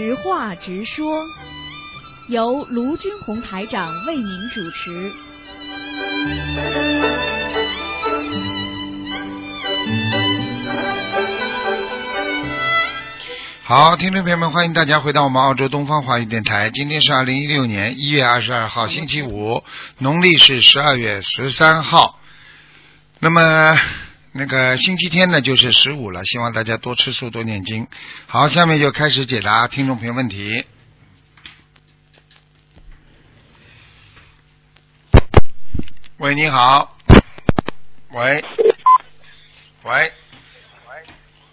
直话直说，由卢军红台长为您主持。好，听众朋友们，欢迎大家回到我们澳洲东方华语电台。今天是二零一六年一月二十二号，星期五，农历是十二月十三号。那么那个星期天呢，就是十五了，希望大家多吃素，多念经。好，下面就开始解答听众朋友问题。喂，你好。喂，喂，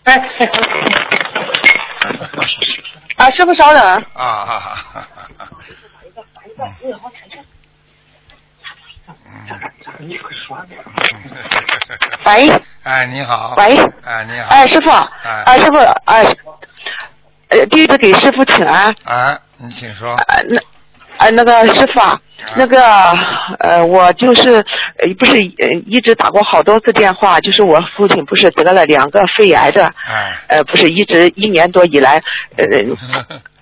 哎，哎 啊，师傅稍等。啊哈哈哈哈。喂哎，你好。喂，哎，你好。哎，师傅，哎啊，师傅，哎，呃，第一次给师傅请安。哎，你请说。哎，那哎，那个师傅啊，那个呃，我就是呃不是呃一直打过好多次电话，就是我父亲不是得了两个肺癌的，哎。呃，不是一直一年多以来，呃，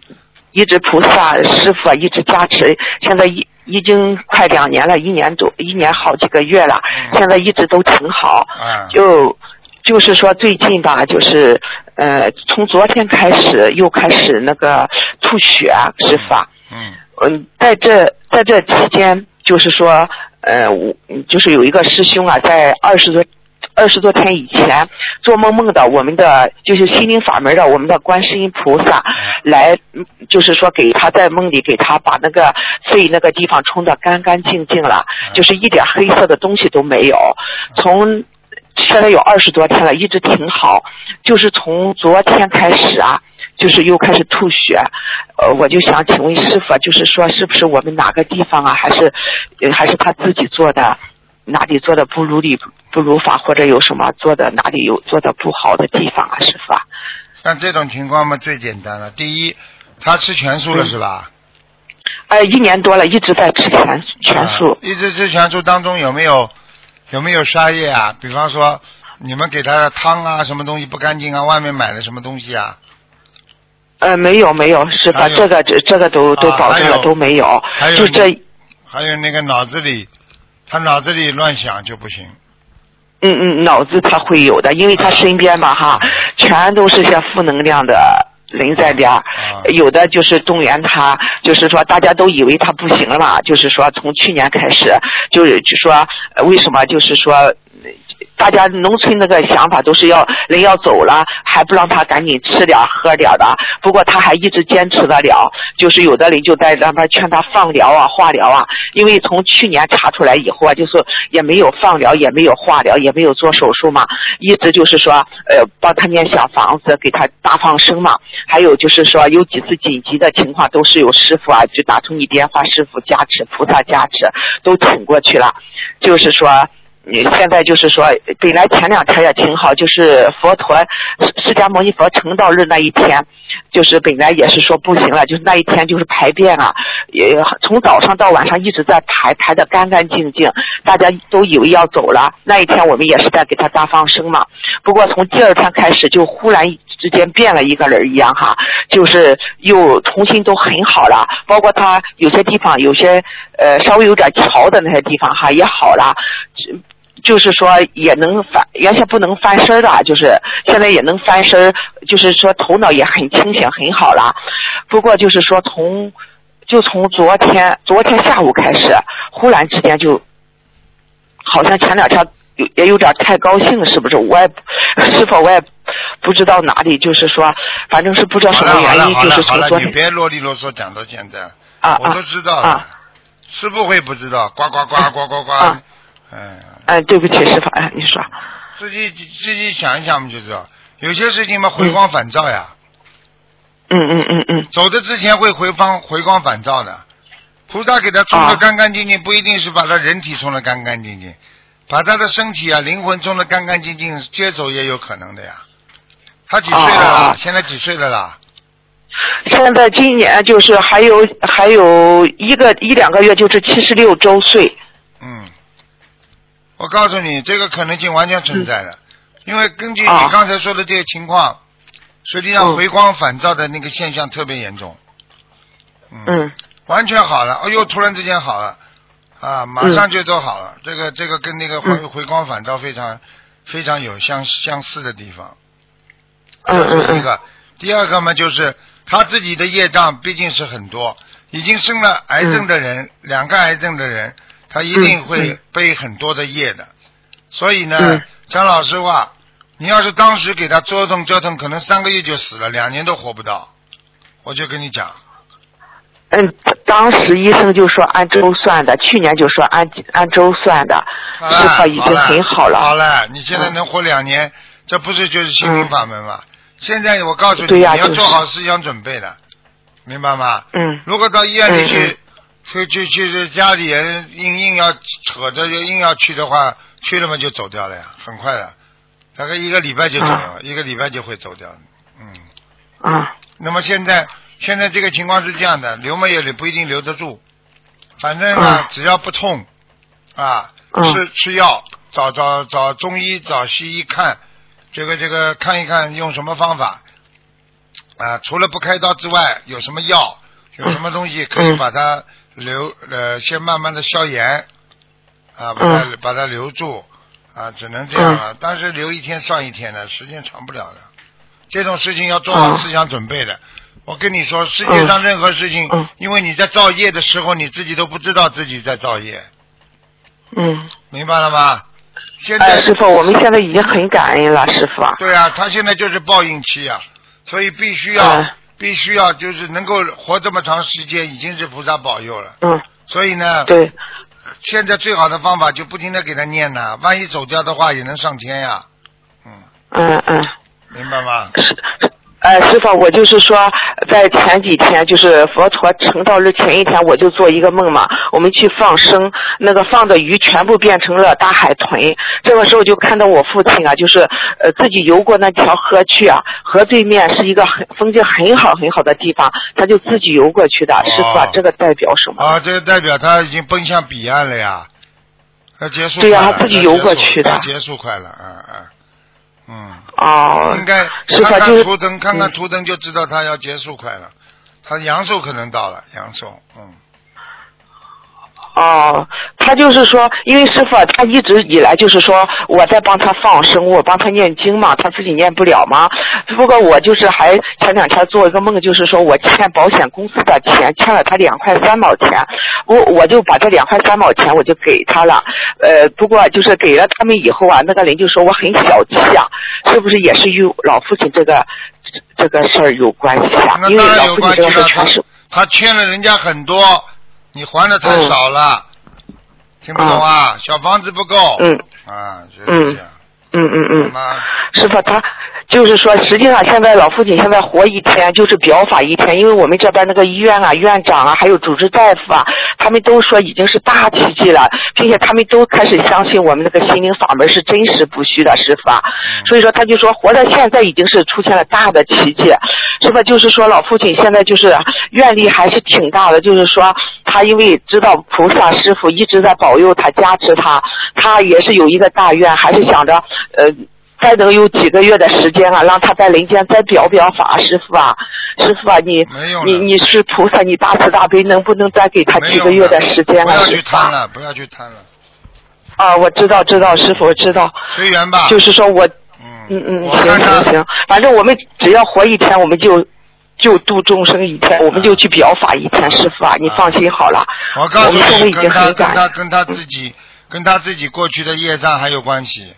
一直菩萨师傅啊一直加持，现在已已经快两年了，一年多一年好几个月了，嗯现在一直都挺好，嗯。就就是说最近吧，就是呃从昨天开始又开始那个吐血啊，师傅啊。嗯嗯，在这在这期间，就是说，呃，我就是有一个师兄啊，在二十多二十多天以前，做梦梦到我们的就是心灵法门的我们的观世音菩萨来，嗯就是说给他在梦里给他把那个肺那个地方冲得干干净净了，就是一点黑色的东西都没有。从现在有二十多天了，一直挺好，就是从昨天开始啊。就是又开始吐血，呃，我就想请问师傅啊，就是说是不是我们哪个地方啊，还是呃还是他自己做的，哪里做的不如理不如法，或者有什么做的哪里有做的不好的地方啊，师傅啊？像这种情况嘛，最简单了。第一，他吃全素了嗯是吧？呃，一年多了，一直在吃全全素啊。一直吃全素当中有没有有没有刷液啊？比方说你们给他的汤啊，什么东西不干净啊？外面买的什么东西啊？呃，没有没有，师傅还，有这个这这个都都啊保证了都没有还，有就这还有那个脑子里，他脑子里乱想就不行。嗯嗯，脑子他会有的，因为他身边吧哈，全都是些负能量的人在边儿，啊有的就是动员他，就是说大家都以为他不行了，就是说从去年开始，就是就说呃为什么就是说。大家农村那个想法都是要人要走了，还不让他赶紧吃点喝点的。不过他还一直坚持得了，就是有的人就在那边劝他放疗啊、化疗啊。因为从去年查出来以后啊，就是也没有放疗，也没有化疗，也没有做手术嘛，一直就是说呃帮他念小房子，给他大放生嘛。还有就是说有几次紧急的情况都是有师傅啊，就打通你电话，师傅加持、菩萨加持都挺过去了。就是说，你现在就是说，本来前两天也挺好，就是佛陀释释迦牟尼佛成道日那一天，就是本来也是说不行了，就是那一天就是排便啊，也从早上到晚上一直在排，排的干干净净，大家都以为要走了。那一天我们也是在给他大放生嘛，不过从第二天开始就忽然之间变了一个人一样哈，就是又重新都很好了，包括他有些地方有些呃稍微有点桥的那些地方哈也好了。就是说也能翻，原先不能翻身的，就是现在也能翻身，就是说头脑也很清醒，很好了。不过就是说从就从昨天昨天下午开始，忽然之间就，好像前两天有也有点太高兴，是不是？我也是否我也不知道哪里，就是说，反正是不知道什么原因，就是好了好了，从昨天你别啰里啰嗦讲到现在，啊我都知道了啊。师傅会不知道？呱呱呱呱呱呱啊。嗯，哎，对不起，师傅，哎，你说，自己自己想一想嘛，就知道。有些事情嘛，回光返照呀。嗯嗯嗯嗯走的之前会回光回光返照的。菩萨给他冲的啊干干净净，不一定是把他人体冲的干干净净，把他的身体啊、灵魂冲的干干净净，接走也有可能的呀。他几岁了现在几岁了啦？现在今年就是还有还有一个一两个月就是七十六周岁。嗯，我告诉你，这个可能性完全存在的，因为根据你啊刚才说的这些情况，实际上嗯。回光返照的那个现象特别严重。嗯。完全好了，哎呦，突然之间好了，啊，马上就都好了。这个这个跟那个回嗯。回光返照非常非常有相相似的地方。嗯嗯嗯。这是一个，第二个嘛，就是他自己的业障毕竟是很多，已经生了癌症的人，两个癌症的人，他一定嗯会嗯背很多的业的。所以呢嗯，讲老实话，你要是当时给他折腾折腾，可能三个月就死了，两年都活不到。我就跟你讲。嗯，当时医生就说按周算的，去年就说按按周算的，好师傅了，已经很好了。好了，你现在嗯能活两年，这不是就是心灵法门吗？现在我告诉你，你要做好思想准备的，明白吗？嗯如果到医院里嗯去，去去去，家里人硬硬要扯着硬要去的话，去了嘛就走掉了呀，很快的，大概一个礼拜就走了，一个礼拜就会走掉。嗯，啊。那么现在现在这个情况是这样的，留嘛也不一定留得住，反正呢，嗯只要不痛啊，嗯吃吃药，找找找中医找西医看，这个这个看一看用什么方法。啊，除了不开刀之外，有什么药，有什么东西可以嗯。把它留呃，先慢慢的消炎啊，把它、把它留住啊，只能这样了。但是留一天算一天的，时间长不了的。这种事情要做好嗯思想准备的。我跟你说，世界上任何事情，嗯因为你在造业的时候，你自己都不知道自己在造业，嗯，明白了吗？现哎，在师傅，我们现在已经很感恩了，师傅。对啊，他现在就是报应期啊，所以必须要、嗯必须要就是能够活这么长时间，已经是菩萨保佑了。嗯，所以呢，对，现在最好的方法就不停的给他念呐，万一走掉的话也能上天呀。嗯，嗯嗯。明白吗？是，呃，师傅，我就是说，在前几天，就是佛陀成道日前一天，我就做一个梦嘛，我们去放生，那个放的鱼全部变成了大海豚。这个时候就看到我父亲啊，就是呃自己游过那条河去啊，河对面是一个很风景很好很好的地方，他就自己游过去的。师傅这个代表什么？啊，这个代表他已经奔向彼岸了呀，他结束对呀他自己游过去的要结束快了，嗯嗯嗯。哦，应该看看图腾，看看嗯图腾就知道他要结束快了。他阳寿可能到了，阳寿，嗯，哦，他就是说，因为师傅啊他一直以来就是说我在帮他放生，我帮他念经嘛，他自己念不了嘛。不过我就是还前两天做一个梦，就是说我欠保险公司的钱，欠了他两块三毛钱，我我就把这两块三毛钱我就给他了。呃，不过就是给了他们以后啊，那个人就说我很小气啊，是不是也是与老父亲这个这个事儿有关系啊？因为老父亲这。个事儿全是他他欠了人家很多，你还的太少了，听不懂啊？小房子不够，嗯啊，就是这样，嗯嗯嗯？师傅，他就是说，实际上现在老父亲现在活一天就是表法一天，因为我们这边那个医院啊、院长啊，还有主治大夫啊，他们都说已经是大奇迹了，并且他们都开始相信我们那个心灵法门是真实不虚的，师傅啊。所以说，他就说活到现在已经是出现了大的奇迹，是吧？就是说老父亲现在就是愿力还是挺大的，就是说他因为知道菩萨师傅一直在保佑他、加持他，他也是有一个大愿，还是想着呃。再能有几个月的时间啊，让他在人间再表表法，师傅啊，师傅啊，你你你是菩萨，你大慈大悲，能不能再给他几个月的时间啊？不要去贪了，不要去贪了，啊，我知道知道，师傅我知道，随缘吧。就是说我嗯。嗯嗯，行行行，反正我们只要活一天，我们就就度众生一天，我们就去表法一天，师傅啊，你放心好了。我告诉你，跟他跟他跟他自己跟他自己过去的业障还有关系。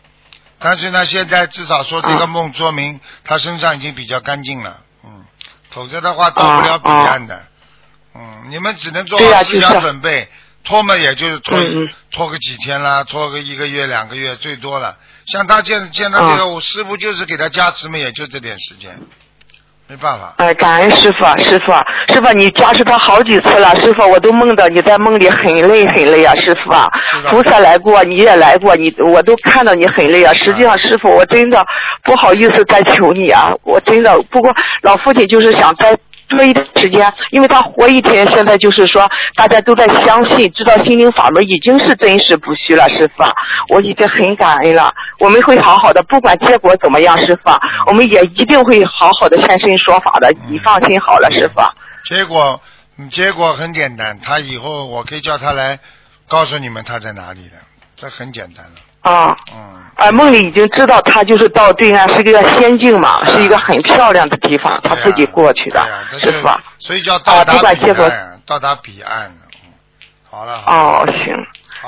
但是呢，现在至少说这个啊梦说明他身上已经比较干净了，嗯，否则的话到不了彼岸的。嗯，你们只能做好思想准备，拖嘛也就是拖拖个几天啦，拖个一个月两个月最多了。像他见见到这个，我师傅就是给他加持嘛，也就这点时间，没办法。哎，感恩师傅，师傅，师傅，你加持他好几次了，师傅，我都梦到你在梦里很累很累啊，师傅啊，菩萨来过，你也来过，你我都看到你很累啊。实际上，师傅，我真的不好意思再求你啊，我真的，不过老父亲就是想再说一段时间，因为他活一天，现在就是说大家都在相信，知道心灵法门已经是真实不虚了，师傅啊，我已经很感恩了。我们会好好的，不管结果怎么样，师傅啊，我们也一定会好好的现身说法的，你放心好了，师傅啊。结果，嗯结果很简单，他以后我可以叫他来告诉你们他在哪里的，这很简单了。啊。嗯，啊，梦里已经知道他就是到对岸是个仙境嘛，是一个很漂亮的地方，他自己过去的对呀，这就师傅啊。所以叫到啊，达彼。岸，到达彼岸好了，哦，行。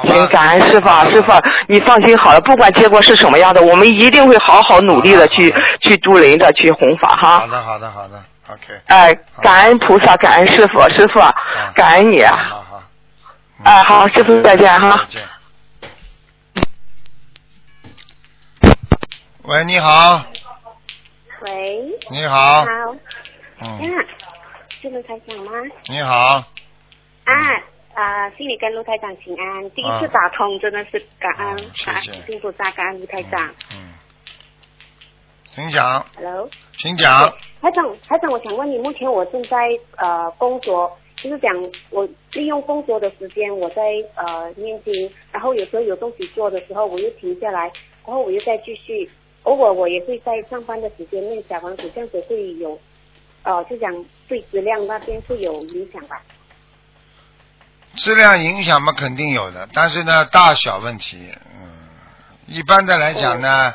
行，感恩师傅啊，师傅啊，你放心好了，不管结果是什么样的，我们一定会好好努力的去去助人的，去弘法哈。好的，好的，好的，OK。哎，感恩菩萨，感恩师傅，师傅感恩你。好好哎，好，师傅再见哈再。见。喂，你好，喂，你好，你好，嗯，呀，是卢台长吗？你好，啊啊，心里跟卢台长请安，第一次打通，真的是感恩嗯，谢谢。感辛苦大感恩卢台长。嗯，请讲，Hello，请讲，台长，台长，我想问你，目前我正在呃工作，就是讲我利用工作的时间，我在呃念经，然后有时候有东西做的时候，我又停下来，然后我又再继续，偶尔我也会在上班的时间念小房子，这样子会有呃，就讲对质量那边会有影响吧？质量影响嘛肯定有的，但是呢大小问题，嗯，一般的来讲呢，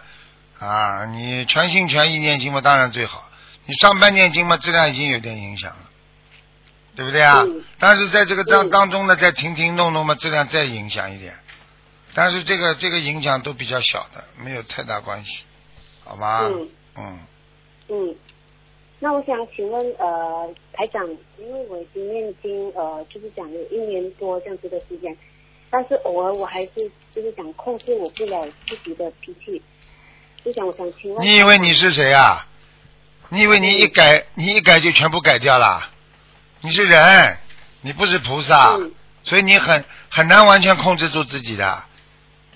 啊，你全心全意念经嘛当然最好，你上班念经嘛质量已经有点影响了，对不对啊？嗯。但是在这个当嗯。当中呢，再停停弄弄嘛质量再影响一点，但是这个这个影响都比较小的，没有太大关系，好吧？嗯嗯嗯，那我想请问呃台长，因为我已经念经呃就是讲有一年多这样子的时间，但是偶尔我还是就是想控制我不了自己的脾气，就想我想请问，你以为你是谁啊？你以为你一改，你一改就全部改掉了？你是人，你不是菩萨，嗯所以你很很难完全控制住自己的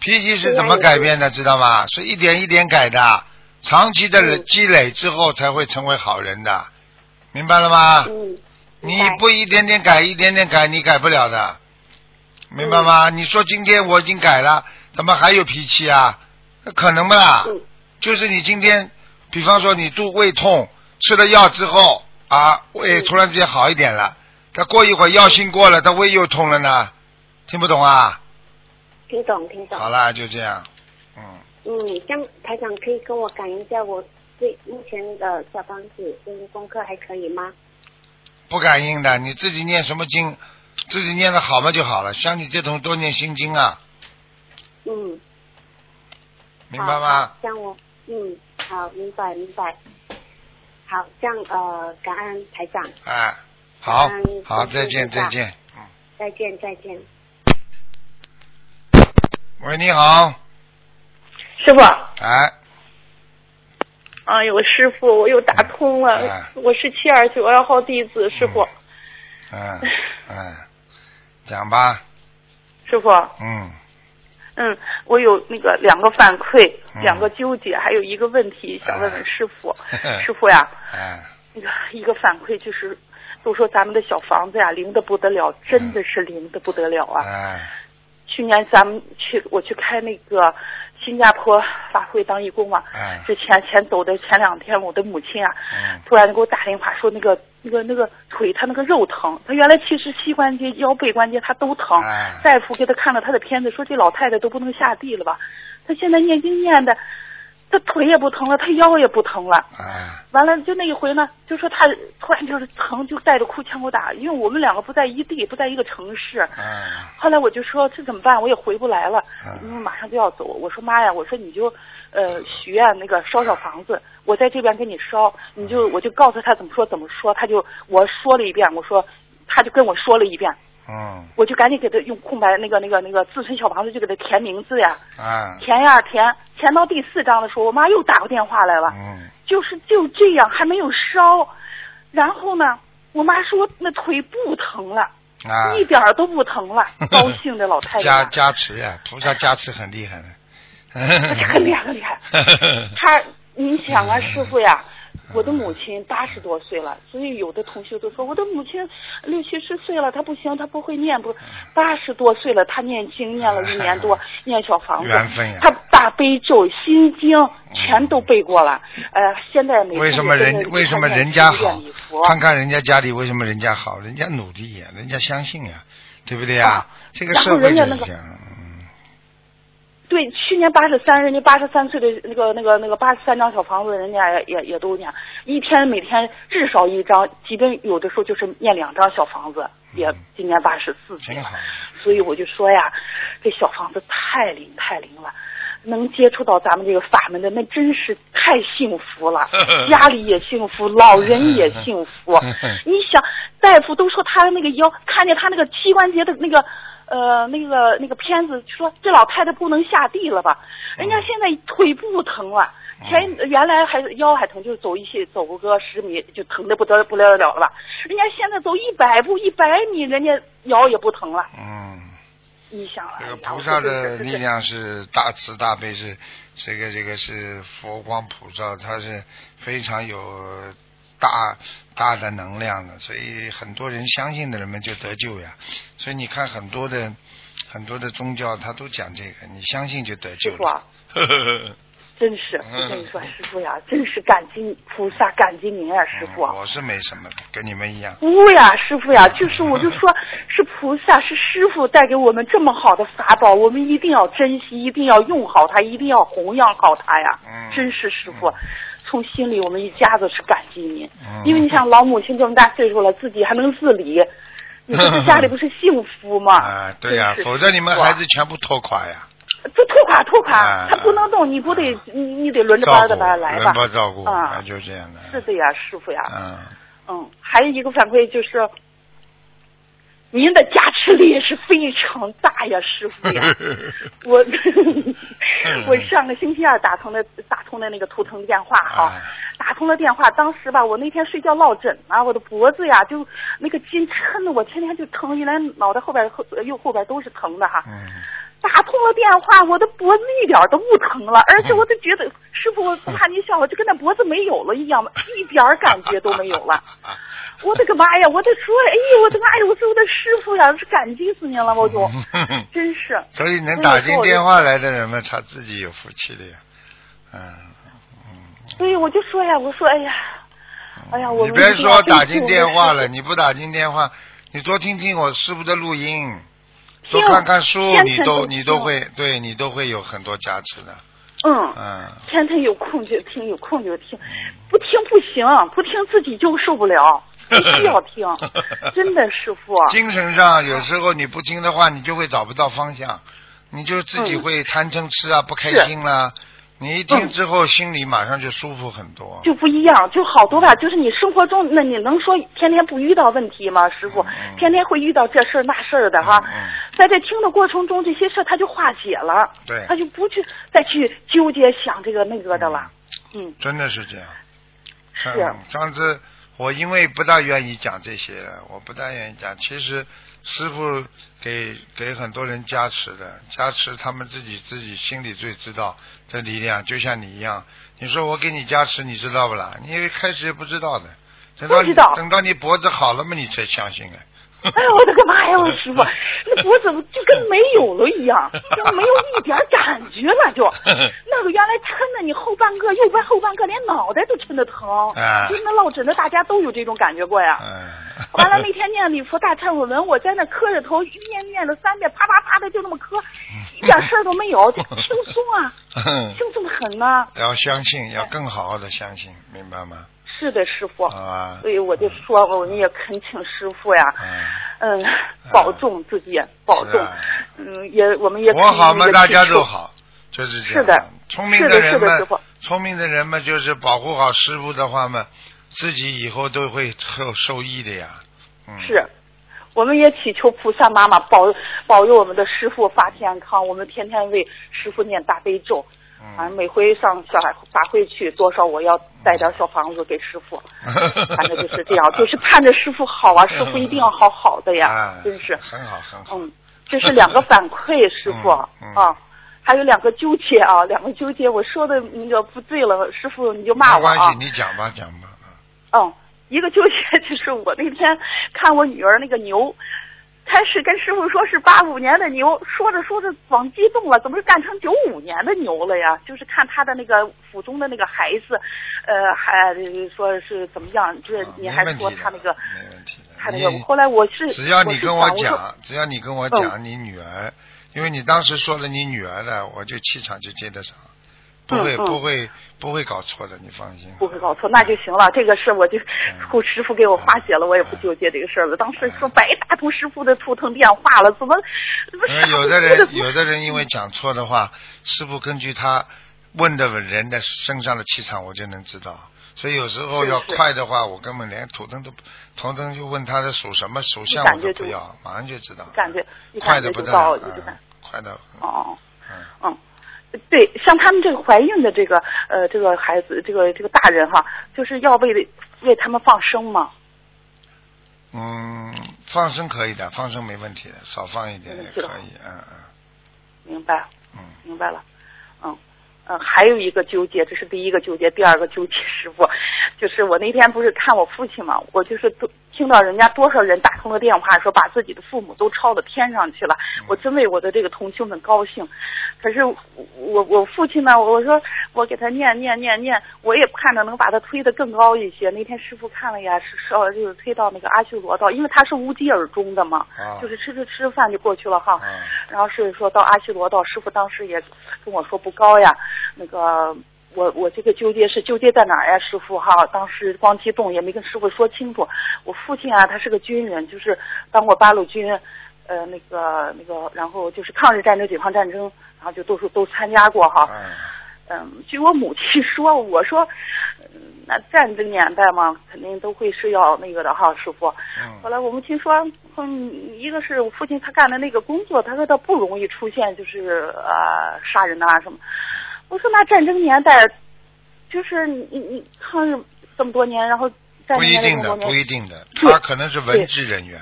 脾气是怎么改变的，知道吗？是一点一点改的，长期的嗯。积累之后才会成为好人的，明白了吗？嗯，你不一点点改，一点点改，你改不了的，明白吗？你说今天我已经改了，怎么还有脾气啊？那可能不啦？嗯。就是你今天，比方说你肚胃痛，吃了药之后啊，胃嗯。突然之间好一点了，他过一会儿药性过了，他胃又痛了呢，听不懂啊？听懂听懂，好啦，就这样，嗯，嗯，这样台长可以跟我感应一下我对目前的小房子跟功课还可以吗？不感应的，你自己念什么经，自己念的好嘛就好了。像你这种多念心经啊，嗯，明白吗？像我嗯好明白明白，好这样呃感恩台长，哎，好嗯，好，再见，再见，嗯。再见再见。喂，你好，师傅，哎，哎呦，师傅，我又打通了，哎。我是七二九二号弟子，师傅，嗯嗯，讲吧，师傅，嗯，嗯，我有那个两个反馈，嗯。两个纠结，还有一个问题想问问师傅，哎 师傅呀，哎，那个一个反馈就是，都说咱们的小房子呀灵的不得了，真的是灵的不得了啊！哎，去年咱们去我去开那个新加坡法会当义工嘛，哎之前前走的前两天，我的母亲啊，嗯突然给我打电话说那个那个那个腿她那个肉疼，她原来其实膝关节、腰背关节她都疼，哎大夫给她看了她的片子，说这老太太都不能下地了吧？她现在念经念的，她腿也不疼了，他腰也不疼了。哎，完了，就那一回呢，就说他突然就是疼，就带着哭腔给我打，因为我们两个不在一地，不在一个城市。嗯后来我就说这怎么办？我也回不来了，嗯因为马上就要走。我说妈呀，我说你就呃许愿那个烧烧房子，我在这边给你烧，你就我就告诉他怎么说怎么说，他就我说了一遍，我说他就跟我说了一遍，嗯我就赶紧给他用空白那个那个那个自存小房子就给他填名字呀，啊填呀填，填到第四章的时候，我妈又打过电话来了，嗯就是就这样还没有烧，然后呢，我妈说那腿不疼了。啊，一点儿都不疼了，高兴的老太太加啊，加持呀，菩萨加持很厉害的，很厉害很厉害。他，你想啊，师傅呀，我的母亲八十多岁了，所以有的同学都说我的母亲六七十岁了，她不行，她不会念不，八十多岁了，她念经念了一年多，念小房子缘分呀，她大悲咒、心经全都背过了，呃，现在没为什么人为什么人家好？看看人家家里为什么人家好，人家努力呀，人家相信呀，对不对呀啊？这个社会就是这样。嗯对，去年八十三，人家八十三岁的那个那个那个八十三张小房子，人家也也也都念，一天每天至少一张，即便有的时候就是念两张小房子，也今年八十四岁了。所以我就说呀，这小房子太灵太灵了，能接触到咱们这个法门的，那真是太幸福了，家里也幸福，老人也幸福。你想，大夫都说他的那个腰，看见他那个膝关节的那个。呃，那个那个片子说这老太太不能下地了吧？人家现在腿不疼了，前原来还腰还疼，就是走一些走个十米就疼的不得不了了了吧？人家现在走一百步一百米，人家腰也不疼了。嗯，你想啊，这个菩萨的力量是大慈大悲，是这个这个是佛光普照，他是非常有大大的能量的，所以很多人相信的人们就得救呀。所以你看很多的很多的宗教，他都讲这个，你相信就得救师傅啊了。真是嗯我跟你说，师傅呀，真是感激菩萨，感激您啊，师傅。嗯我是没什么的，跟你们一样。不呀，师傅呀，就是我就说，是菩萨，是师傅带给我们这么好的法宝，我们一定要珍惜，一定要用好它，一定要弘扬好它呀。嗯真是师傅，从心里我们一家子是感激您，嗯因为你想老母亲这么大岁数了，自己还能自理，你说这家里不是 幸福吗？啊，对呀、否则你们孩子全部拖垮呀。这拖垮拖垮，啊他不能动，你不得你你得轮着班的把他来吧轮？班照顾，啊，就这样的。是的呀，师傅呀。嗯，嗯，还有一个反馈就是，您的加持力也是非常大呀，师傅呀。我 我上个星期二打通的打通的那个图腾电话哈，哎打通了电话，当时吧，我那天睡觉落枕啊，我的脖子呀就那个筋抻的我天天就疼，原来脑袋后边后右后边都是疼的哈。嗯，打通了电话，我的脖子一点都不疼了，而且我都觉得 师傅，我不怕您笑话，就跟那脖子没有了一样，一点感觉都没有了。我的个妈呀！我就说，哎呦，我的妈呀！我说我的师傅呀，是感激死您了，我就 真是。所以能打进电话来的人们，他自己有福气的呀。嗯所以我就说呀，我说哎呀，哎呀，我你别说打进电话了，你不打进电话，你多听听我师傅的录音，听多看看书，你都你都会，对你都会有很多加持的。嗯，嗯，天天有空就听，有空就听，不听不行，不听自己就受不了，必须要听，真的师傅。精神上有时候你不听的话，你就会找不到方向，你就自己嗯会贪嗔痴啊，不开是心啦。你一听嗯之后，心里马上就舒服很多。就不一样，就好多吧。就是你生活中，那你能说天天不遇到问题吗？师傅，嗯天天会遇到这事儿那事儿的哈。在这听的过程中，这些事儿他就化解了，对他就不去再去纠结想这个那个的了。嗯，真的是这样。是上上次我因为不大愿意讲这些了，我不大愿意讲。其实师傅给给很多人加持的，加持他们自己自己心里最知道这力量，就像你一样。你说我给你加持，你知道不啦？你开始也不知道的，等到你等到你脖子好了嘛，你才相信啊。哎呦我的个妈呀！我师傅，那脖子就跟没有了一样，就没有一点感觉了，就那个原来抻的你后半个右边后半个连脑袋都抻的疼，哎就那落枕的大家都有这种感觉过呀。嗯。完了那天念礼佛大忏悔文，我在那磕着头念念了三遍，啪啪啪的就那么磕，一点事儿都没有，就轻松啊，轻松的很呢。要相信，要更好好的相信，明白吗？是的，师傅。好吧。所以我就说，我们也恳请师傅呀，嗯。嗯，保重自己，保重啊。嗯，也我们也我好嘛，大家都。好，就是这样。是的聪明的人们是的师傅，聪明的人们就是保护好师傅的话嘛，自己以后都会受受益的呀。嗯。是，我们也祈求菩萨妈妈保保佑我们的师傅发健康。我们天天为师傅念大悲咒，反正嗯。每回上小海法会去，多少我要带点小房子给师傅。反正就是这样，就是盼着师傅好啊，师傅一定要好好的呀啊，，真是。很好很好。嗯，这是两个反馈，师傅 嗯嗯啊。还有两个纠结啊，两个纠结，我说的那个不对了，师傅你就骂我啊没关系，。你讲吧，讲吧。嗯，一个纠结 就是我那天看我女儿那个牛，开始跟师傅说是八五年的牛，说着说着往激动了，怎么干成九五年的牛了呀？就是看他的那个腹中的那个孩子，呃，还说是怎么样？就是你还说他那个没问题的他那个，后来我是只要你跟我讲，只要你跟我讲你女儿，因为你当时说了你女儿的，我就气场就接得上，不会不会不会搞错的，你放心。不会搞错，那就行了。这个事我就 师傅给我化解了，我也不纠结这个事儿了。当时说白打通师傅的图腾电话了，怎么有的人有的人因为讲错的话，师傅根据他问的人的身上的气场，我就能知道。所以有时候要快的话，我根本连图腾都不图腾就问他的属什么属相我都不要，马上就知道。感觉快的不得了，快的，哦。嗯，嗯，对，像他们这个怀孕的这个呃这个孩子，这个这个大人哈，就是要为为他们放生吗？嗯，放生可以的，放生没问题的，少放一点也可以，嗯嗯明白，嗯明白了，嗯。嗯，还有一个纠结，这是第一个纠结，第二个纠结，师傅，就是我那天不是看我父亲嘛，我就是都听到人家多少人打通了电话，说把自己的父母都抄到天上去了，我真为我的这个同修们高兴。可是我我我父亲呢，我说我给他念念念念，我也盼着能把他推得更高一些。那天师傅看了呀，是是就是推到那个阿修罗道，因为他是无疾而终的嘛，啊就是吃吃吃饭就过去了哈。啊然后是说到阿修罗道，师傅当时也跟我说不高呀，那个我我这个纠结是纠结在哪儿呀，师傅哈？当时光激动也没跟师傅说清楚。我父亲啊，他是个军人，就是当过八路军，呃，那个那个，然后就是抗日战争、解放战争，然后就都是都参加过哈。嗯嗯，据我母亲说，我说，嗯，那战争年代嘛，肯定都会是要那个的哈，师傅。后嗯来我母亲说，嗯，一个是我父亲他干的那个工作，他说他不容易出现就是呃杀人啊什么。我说那战争年代，就是你你你抗日这么多年，然后战不争年代一定的，不一定的，对他可能是文职人员，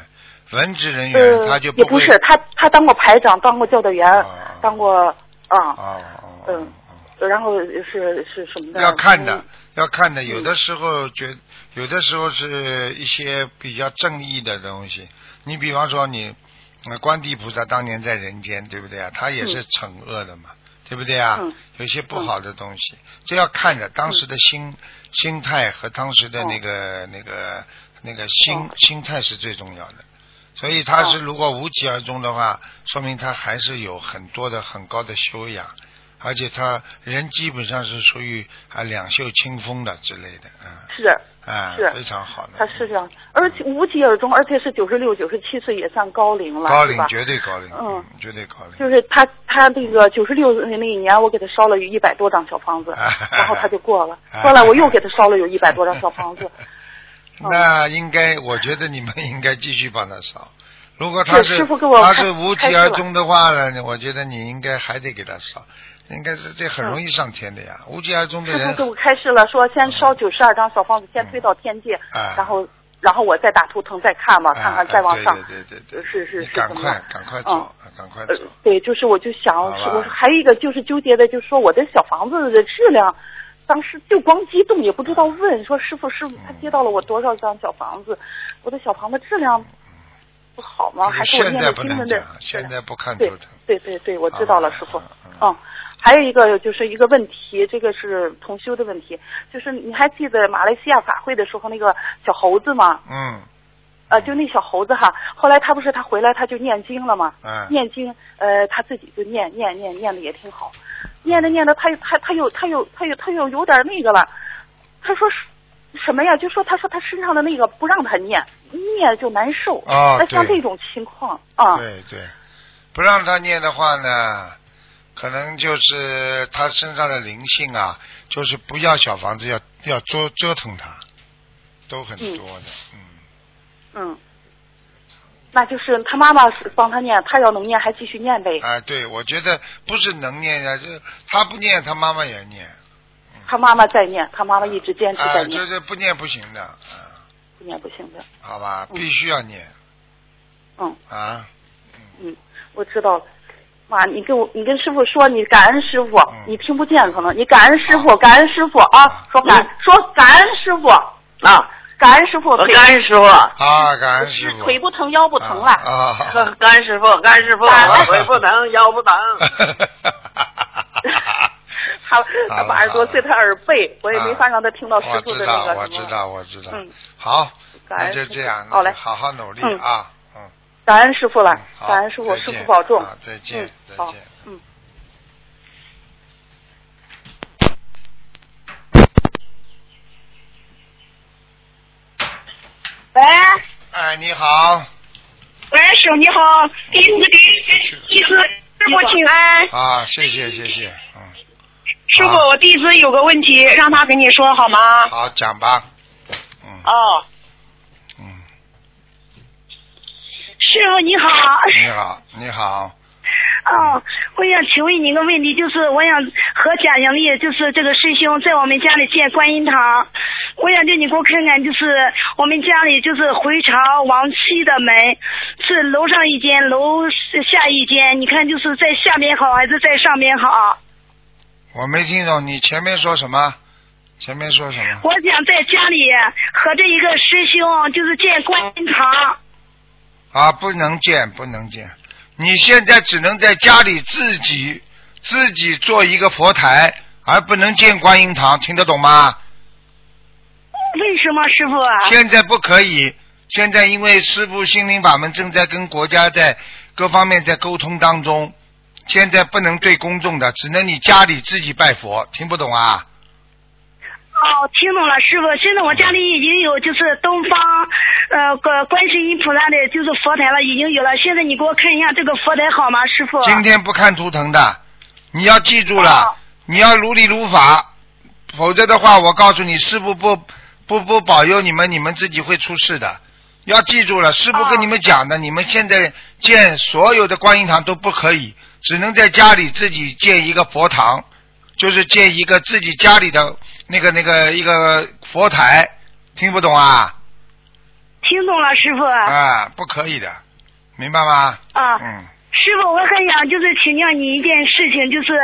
文职人员呃，他就会也不是，他他当过排长，当过教导员，啊当过啊，嗯哦然后是是什么的？要看的嗯，要看的。有的时候觉，有的时候是一些比较正义的东西。你比方说你，那观地菩萨当年在人间，对不对啊？他也是惩恶的嘛，对不对啊？嗯有些不好的东西，这要看着当时的心、心态和当时的那个、那个那个心、哦心态是最重要的。所以他是哦如果无疾而终的话，说明他还是有很多的很高的修养，而且他人基本上是属于啊两袖清风的之类的，嗯是啊是非常好的。他是这样，而且无疾而终，而且是九十六、九十七岁也算高龄了，高龄？绝对高龄，嗯绝对高龄。就是他他那个九十六那一年，我给他烧了有一百多张小房子，然后他就过了。后来我又给他烧了有一百多张小房子，嗯那应该，我觉得你们应该继续帮他烧。如果他是是师傅给我他是无疾而终的话呢，我觉得你应该还得给他烧，应该是这很容易上天的呀。无疾而终的人师傅给我开示了，说先烧九十二张小房子，先推到天界，啊。然后然后我再打图腾再看嘛，啊看看再往上。对对对对，是是是赶快赶快嗯走，啊赶快走。呃。，对，就是我就想好吧。是，我还有一个就是纠结的，就是说我的小房子的质量，当时就光激动，也不知道问说师傅师傅，他接到了我多少张小房子，我的小房子质量不好吗？还是我念的经文的能讲，现在不看对。对对对，我知道了，啊师傅。嗯，还有一个就是一个问题，这个是同修的问题，就是你还记得马来西亚法会的时候那个小猴子吗？嗯呃，就那小猴子哈，后来他不是他回来他就念经了吗？嗯念经，呃，他自己就念念念念的也挺好，念着念着他又他他又他又他又他又有点那个了，他说什么呀？就说他说他身上的那个不让他念，念就难受。哦那像这种情况啊，对对，不让他念的话呢，可能就是他身上的灵性啊，就是不要小房子，要要折折腾他，都很多的，嗯。嗯，那就是他妈妈是帮他念，他要能念还继续念呗。啊，对，我觉得不是能念呀，就是他不念，他妈妈也念，他妈妈在念，他妈妈一直坚持啊，在念，就是不念不行的，啊，不念不行的。好吧，嗯。必须要念嗯。啊，嗯，我知道。了。妈，你跟我，你跟师傅说，你感恩师傅，嗯。你听不见可能，你感恩师傅，感恩师傅啊，说感、说感恩师傅啊，感恩师傅，感恩师傅，啊，感恩师傅。腿不疼，腰不疼了。啊啊。感恩师傅，感恩师傅，腿不疼，腰不疼。他他八十多岁，他耳背，我也没法让他听到师傅，的那个什么。我知道，我知道。嗯，好，那感恩师傅就这样，好嘞好好努力嗯啊，嗯。感恩师傅了感恩师傅，师傅保重。啊再见再见，嗯。喂，哎，你好，喂，师傅你好，弟子给弟子师傅请安。啊，谢谢谢谢，嗯，师傅，好我弟子有个问题，让他跟你说好吗？好讲吧，嗯。哦，嗯，师傅你好。你好你好，哦，我想请问你一个问题，就是我想和贾经理，就是这个师兄在我们家里建观音堂，我想叫你给我看看，就是我们家里就是回朝往西的门是楼上一间，楼下一间，你看就是在下面好还是在上面好？我没听懂你前面说什么，前面说什么？我想在家里和这一个师兄就是建观音堂。啊，不能建，不能建。你现在只能在家里自己自己做一个佛台，而不能建观音堂，听得懂吗？为什么师傅啊？现在不可以，现在因为师傅心灵法门正在跟国家在各方面在沟通当中，现在不能对公众的，只能你家里自己拜佛，听不懂啊？哦，听懂了，师傅。现在我家里已经有就是东方呃观观世音菩萨的，就是佛台了，已经有了。现在你给我看一下这个佛台好吗，师傅？今天不看图腾的，你要记住了，哦你要如理如法，否则的话，我告诉你，师傅不不不保佑你们，你们自己会出事的。要记住了，师傅跟你们讲的，你们现在建所有的观音堂都不可以，只能在家里自己建一个佛堂，就是建一个自己家里的那个那个一个佛台，听不懂啊？听懂了，师傅。啊，不可以的，明白吗？啊嗯。师傅，我很想就是请教你一件事情，就是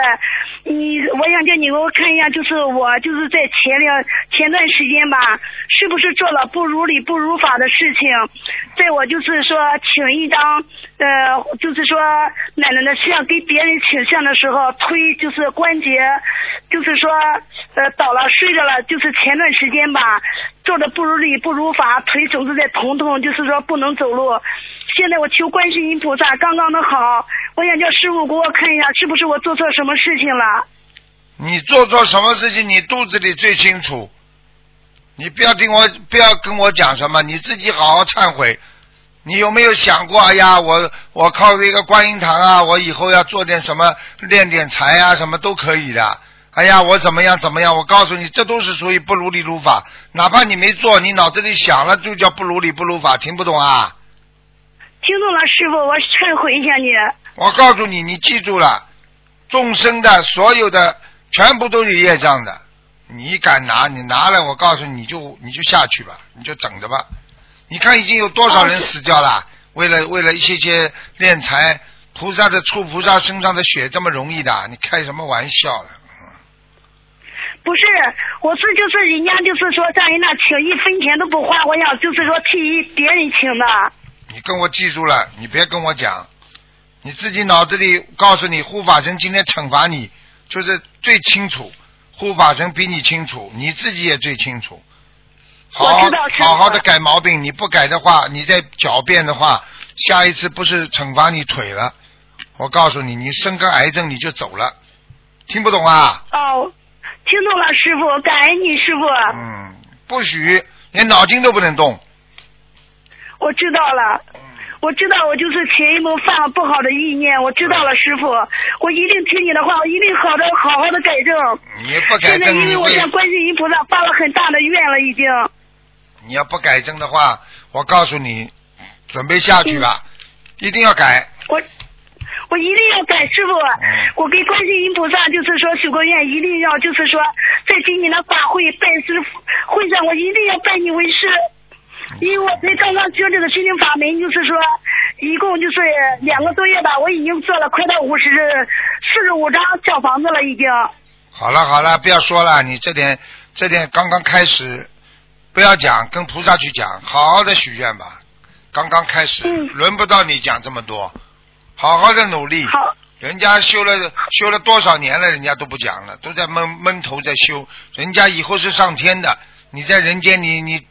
你，我想叫你给我看一下，就是我就是在前两前段时间吧，是不是做了不如理不如法的事情？在我就是说请一张呃，就是说奶奶的像给别人请像的时候推就是关节，就是说呃倒了睡着了，就是前段时间吧做的不如理不如法，腿总是在疼痛，就是说不能走路。现在我求观世音菩萨刚刚的好，我想叫师傅给我看一下，是不是我做错什么事情了？你做错什么事情，你肚子里最清楚。你不要听我，不要跟我讲什么，你自己好好忏悔。你有没有想过？哎呀，我我靠这个观音堂啊，我以后要做点什么，练点财啊，什么都可以的。哎呀，我怎么样怎么样？我告诉你，这都是属于不如理如法。哪怕你没做，你脑子里想了，就叫不如理不如法，听不懂啊？听懂了，师傅，我忏悔一下你。我告诉你，你记住了，众生的所有的全部都有业障的。你敢拿，你拿了，我告诉你，你就你就下去吧，你就等着吧。你看已经有多少人死掉了？为了为了一些些敛财，菩萨的出菩萨身上的血这么容易的？你开什么玩笑了？不是，我是就是人家就是说在人那请一分钱都不花，我想就是说替别人请的。你跟我记住了，你别跟我讲，你自己脑子里告诉你，护法神今天惩罚你，就是最清楚，护法神比你清楚，你自己也最清楚。好好好的改毛病，你不改的话，你再狡辩的话，下一次不是惩罚你腿了，我告诉你，你生个癌症你就走了，听不懂啊？哦，听懂了，师傅，感恩你，师傅。嗯，不许连脑筋都不能动。我知道了。我知道，我就是前一梦犯了不好的意念，我知道了，师傅，我一定听你的话，我一定好的好好的改正。你不改正现在因为我向观世音菩萨发了很大的愿了，已经。你要不改正的话，我告诉你，准备下去吧，一定要改。我我一定要改，师傅。嗯我给观世音菩萨就是说许过愿，一定要就是说在今年的法会拜师会上，我一定要拜你为师。因为我才刚刚学这个心灵法门，就是说一共就是两个多月吧，我已经做了快到五十四十五张小房子了，已经。好了好了，不要说了，你这点这点刚刚开始，不要讲，跟菩萨去讲，好好的许愿吧。刚刚开始，嗯轮不到你讲这么多，好好的努力。好，人家修了修了多少年了，人家都不讲了，都在闷闷头在修。人家以后是上天的，你在人间，你你你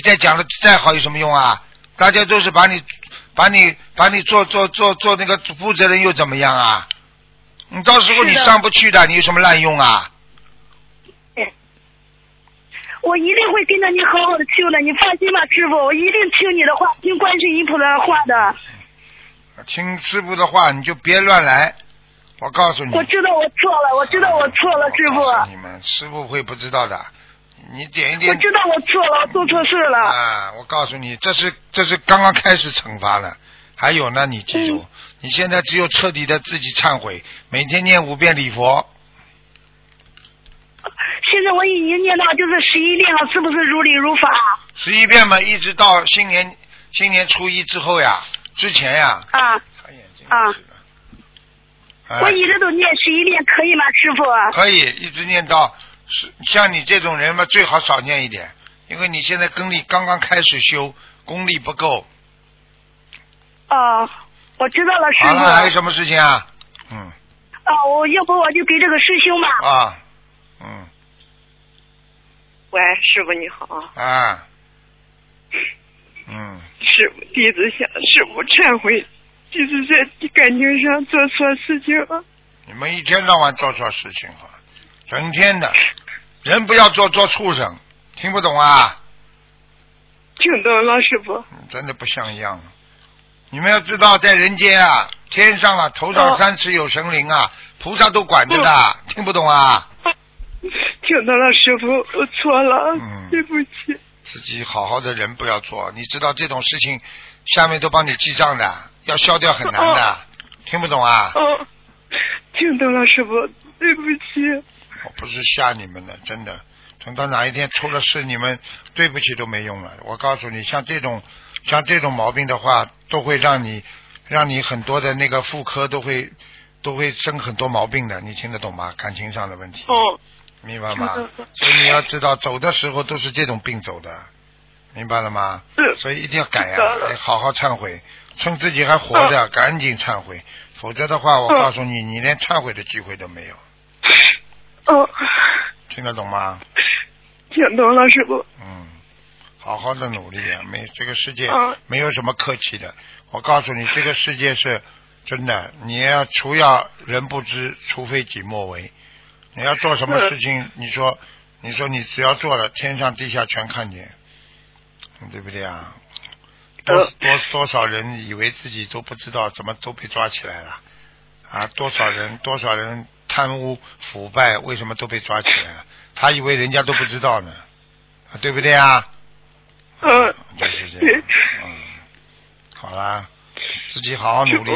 再讲的再好有什么用啊？大家都是把你把你把你做做做做那个负责人又怎么样啊？你到时候你上不去的，你有什么滥用啊？我一定会跟着你好好的修的，你放心吧，师傅，我一定听你的话，听观世音菩萨的话的。听师傅的话，你就别乱来。我告诉你，我知道我错了，我知道我错了，师傅，你们师傅会不知道的。你点一点我知道我错了，做错事了。啊！我告诉你，这是这是刚刚开始惩罚了。还有呢，你记住，嗯你现在只有彻底的自己忏悔，每天念五遍礼佛。现在我已经念到就是十一遍了，是不是如理如法？十一遍嘛，一直到新年新年初一之后呀，之前呀，啊，啊我一直都念十一遍，可以吗，师傅？可以一直念到是像你这种人嘛，最好少念一点，因为你现在功力刚刚开始修，功力不够。哦，我知道了，师好了，还有。什么事情啊？嗯哦，我要不我就给这个师兄吧。啊嗯喂，师傅你好，啊嗯，师傅弟子向师傅忏悔，弟子在感情上做错事情了。你们一天到晚做错事情哈，整天的，人不要做做畜生，听不懂啊？听懂了，师傅。嗯真的不像样。你们要知道，在人间啊，天上啊，头上哦三尺有神灵啊，菩萨都管着的，听不懂啊？听到了，师傅，我错了，嗯对不起。自己好好的人不要做，你知道这种事情，下面都帮你记账的，要消掉很难的，听不懂啊？哦，听懂了，师傅，对不起。我不是吓你们的，真的。等到哪一天出了事，你们对不起都没用了。我告诉你，像这种像这种毛病的话，都会让你让你很多的那个妇科都会都会生很多毛病的，你听得懂吗？感情上的问题，哦，明白吗？所以你要知道，走的时候都是这种病走的，明白了吗？是所以一定要改呀、得好好忏悔，趁自己还活着，赶紧忏悔，否则的话，我嗯告诉你，你连忏悔的机会都没有，哦，听得懂吗？听懂了，师傅。嗯，好好的努力啊！没这个世界嗯没有什么客气的。我告诉你，这个世界是真的，你要除要人不知，除非己莫为。你要做什么事情，你说，你说你只要做了，天上地下全看见，对不对啊？多呃多多少人以为自己都不知道，怎么都被抓起来了？啊，多少人多少人贪污腐败，为什么都被抓起来了？他以为人家都不知道呢，啊对不对啊？嗯，就是这样。嗯，好啦，自己好好努力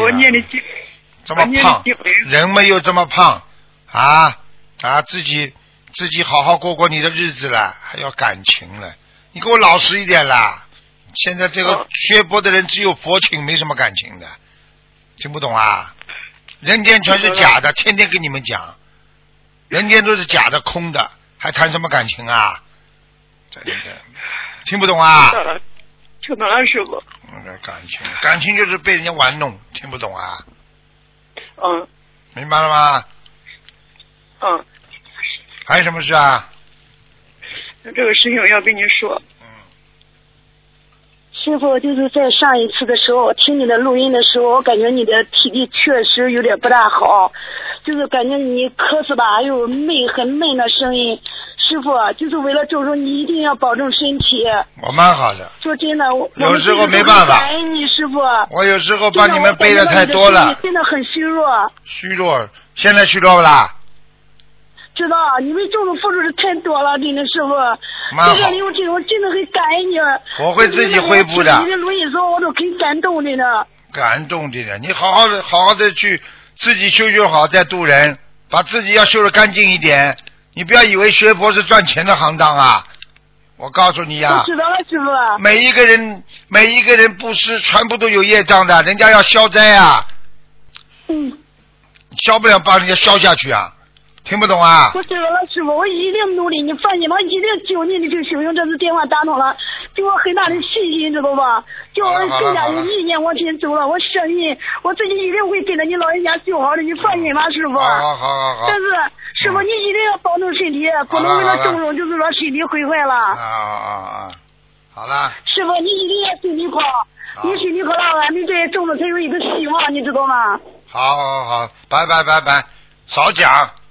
这么胖，人们又这么胖啊啊，自己自己好好过过你的日子了，还要感情了，你给我老实一点啦！现在这个哦学佛的人只有佛情，没什么感情的，听不懂啊？人间全是假的，天天跟你们讲，人间都是假的、空的，还谈什么感情啊？真的，听不懂啊听？懂了，听懂了，师傅。那个感情，感情就是被人家玩弄，听不懂啊？嗯明白了吗？嗯，还有什么事啊？那这个事情我要跟你说。嗯，师傅，就是在上一次的时候，我听你的录音的时候，我感觉你的体力确实有点不大好，就是感觉你咳嗽吧，还有闷很闷的声音。师傅，就是为了救助你，一定要保重身体。我蛮好的，说真的，我有时候没办法感恩你师傅。我有时候把你们背的太多了，真的很虚弱。虚弱，现在虚弱不啦？知道你们众人付出的太多了，真的师傅。蛮好在这里我真的我真的很感恩你。我会自己恢复的你的录音时候，我都很感动的呢。感动的呢，你好好的，好好的去自己修修好，再渡人，把自己要修的干净一点。你不要以为学佛是赚钱的行当啊！我告诉你呀、我知道了，师傅。每一个人每一个人布施全部都有业障的，人家要消灾啊，嗯，消不了把人家消下去啊，听不懂啊？我知道了，师傅，我一定努力。你放心吧，我一定救你的这个修行，这次电话打通了，给我很大的信心，知道吧？叫我更加有意念往前走了。我相信我自己一定会跟着你老人家修好的，你放心吧，师傅。好好好但是师傅，你一定要保重身体，不能为了种种，就是说身体毁坏了。啊啊啊！好了，师傅，你一定要身体好，你身体好了，俺们这些众生才有一个希望，你知道吗？好好好，拜拜拜拜，少讲。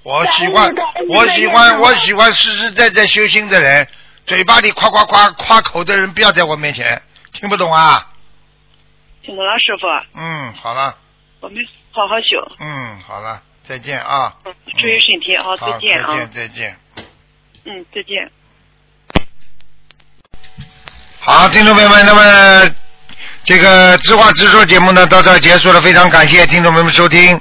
我喜欢，我喜欢，我喜欢实实在在修心的人，嘴巴里夸夸夸夸口的人，不要在我面前，听不懂啊？听懂了，师傅，嗯，好了，我们好好修，嗯，好了，再见啊。注意身体，啊，再见啊，再见，再见。嗯，再见。好，听众朋友们，那么这个知话直说节目呢到这儿结束了，非常感谢听众朋友们收听。